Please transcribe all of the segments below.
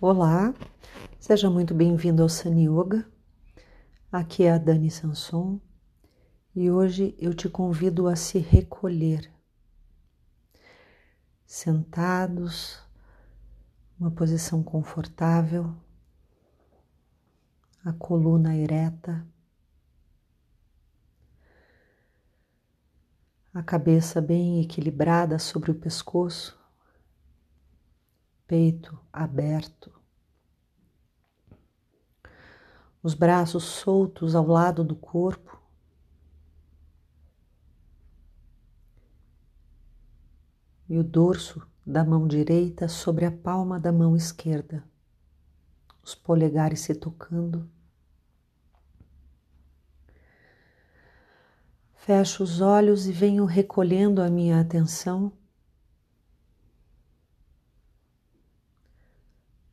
Olá, seja muito bem-vindo ao Sun Yoga. Aqui é a Dani Sanson e hoje eu te convido a se recolher. Sentados, uma posição confortável, a coluna ereta, a cabeça bem equilibrada sobre o pescoço peito aberto, os braços soltos ao lado do corpo. E o dorso da mão direita sobre a palma da mão esquerda, os polegares se tocando. Fecho os olhos e venho recolhendo a minha atenção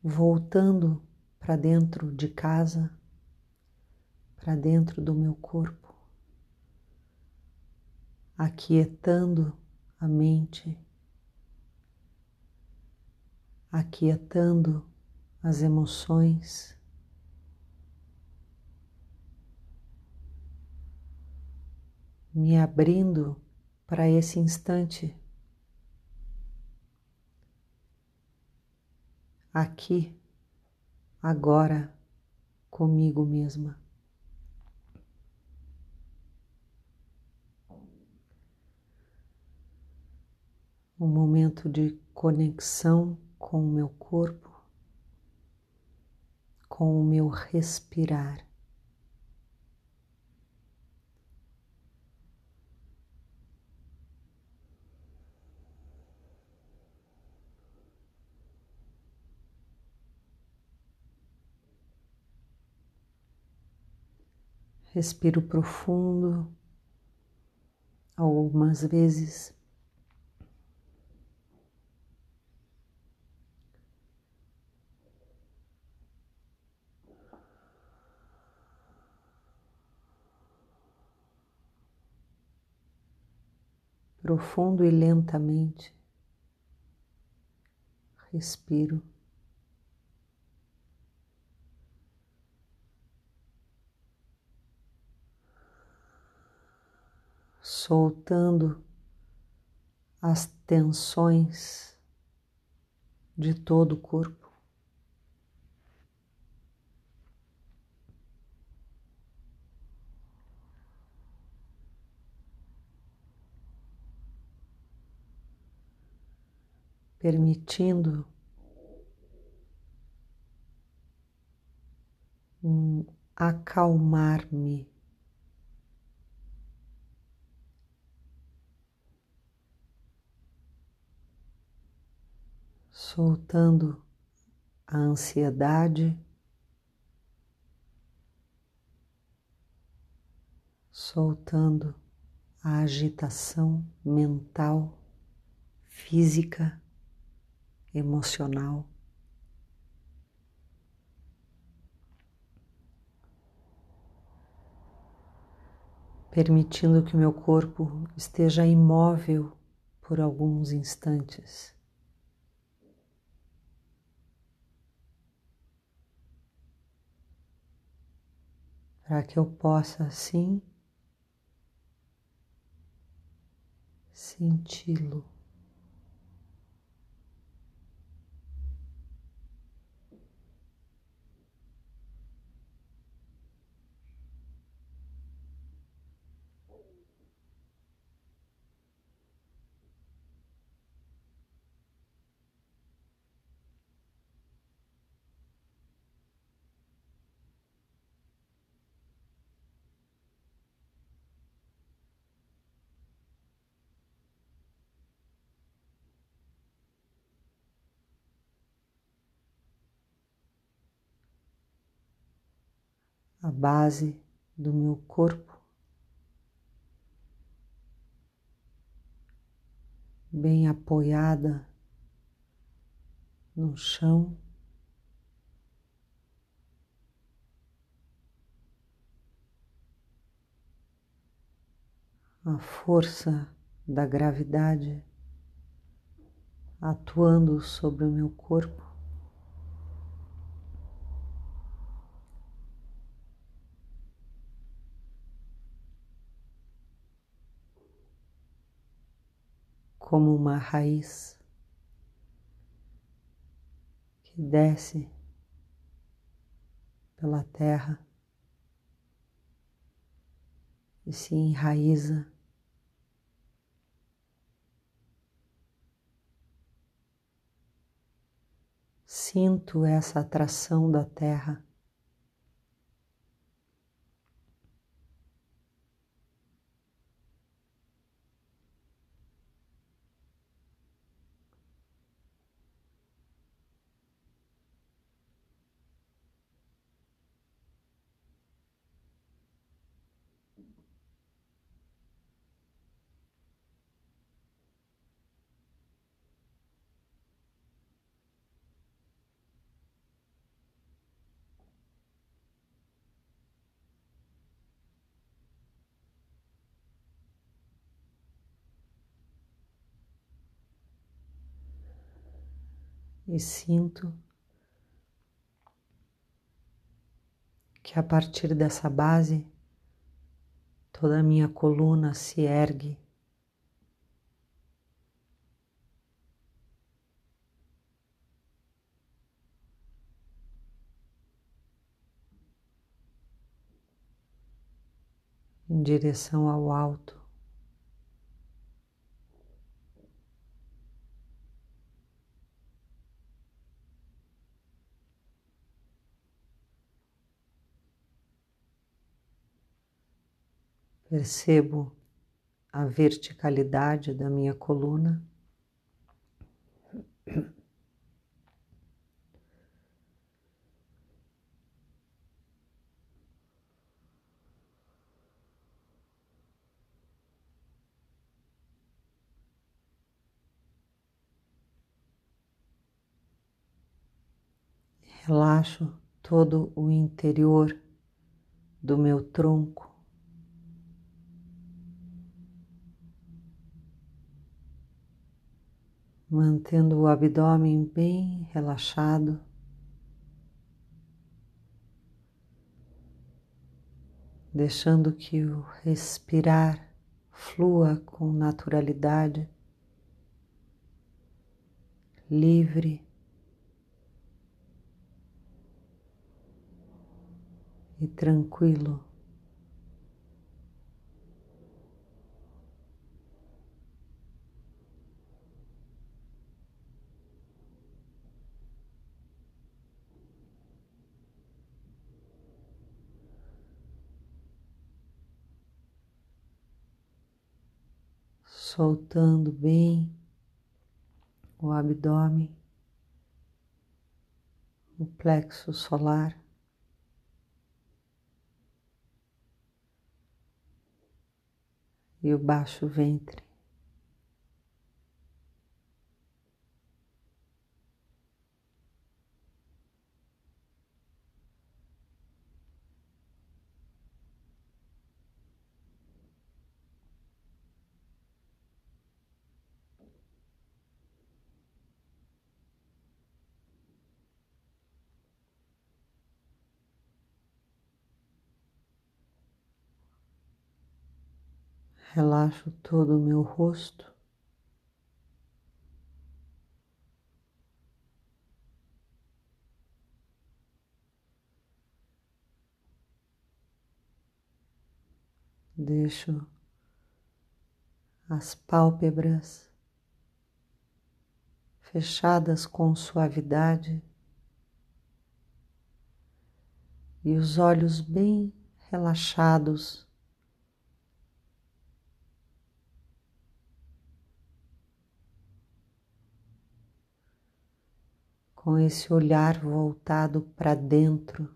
voltando para dentro de casa, para dentro do meu corpo, aquietando a mente, aquietando as emoções. Me abrindo para esse instante aqui, agora, comigo mesma. Um momento de conexão com o meu corpo, com o meu respirar. Respiro profundo algumas vezes. Profundo e lentamente respiro. Soltando as tensões de todo o corpo. Permitindo um acalmar-me. Soltando a ansiedade, soltando a agitação mental, física, emocional. Permitindo que o meu corpo esteja imóvel por alguns instantes. Para que eu possa assim senti-lo. A base do meu corpo, bem apoiada no chão. A força da gravidade atuando sobre o meu corpo. Como uma raiz que desce pela terra e se enraiza. Sinto essa atração da terra. E sinto que a partir dessa base toda a minha coluna se ergue. Em direção ao alto. Percebo a verticalidade da minha coluna. Relaxo todo o interior do meu tronco. Mantendo o abdômen bem relaxado. Deixando que o respirar flua com naturalidade, livre e tranquilo. Soltando bem o abdômen, o plexo solar. E o baixo ventre. Relaxo todo o meu rosto. Deixo as pálpebras fechadas com suavidade e os olhos bem relaxados. Com esse olhar voltado para dentro.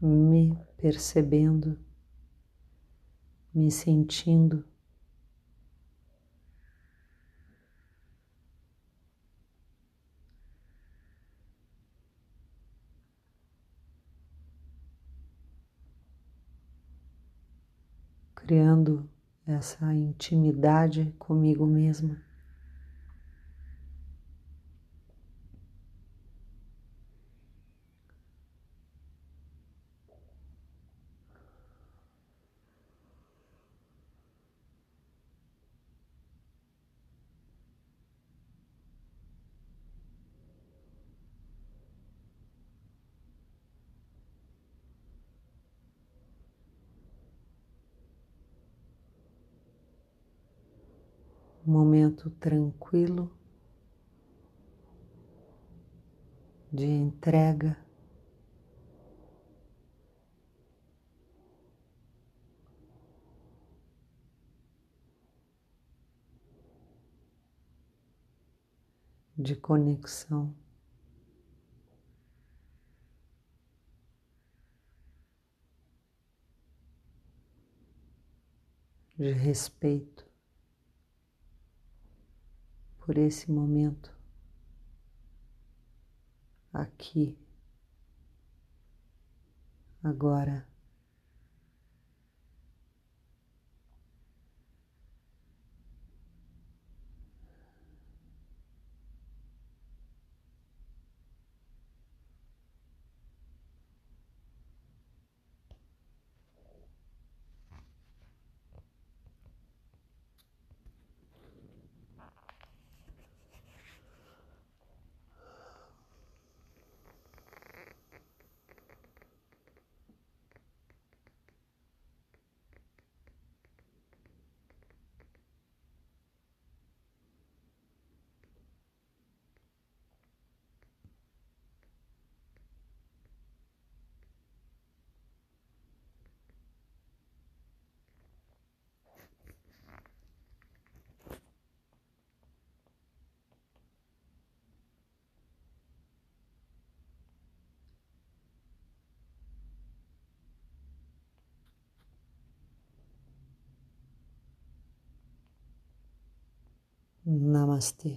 Me percebendo, me sentindo. Criando essa intimidade comigo mesma. Momento tranquilo de entrega. De conexão. De respeito por esse momento aqui, agora. Namaste.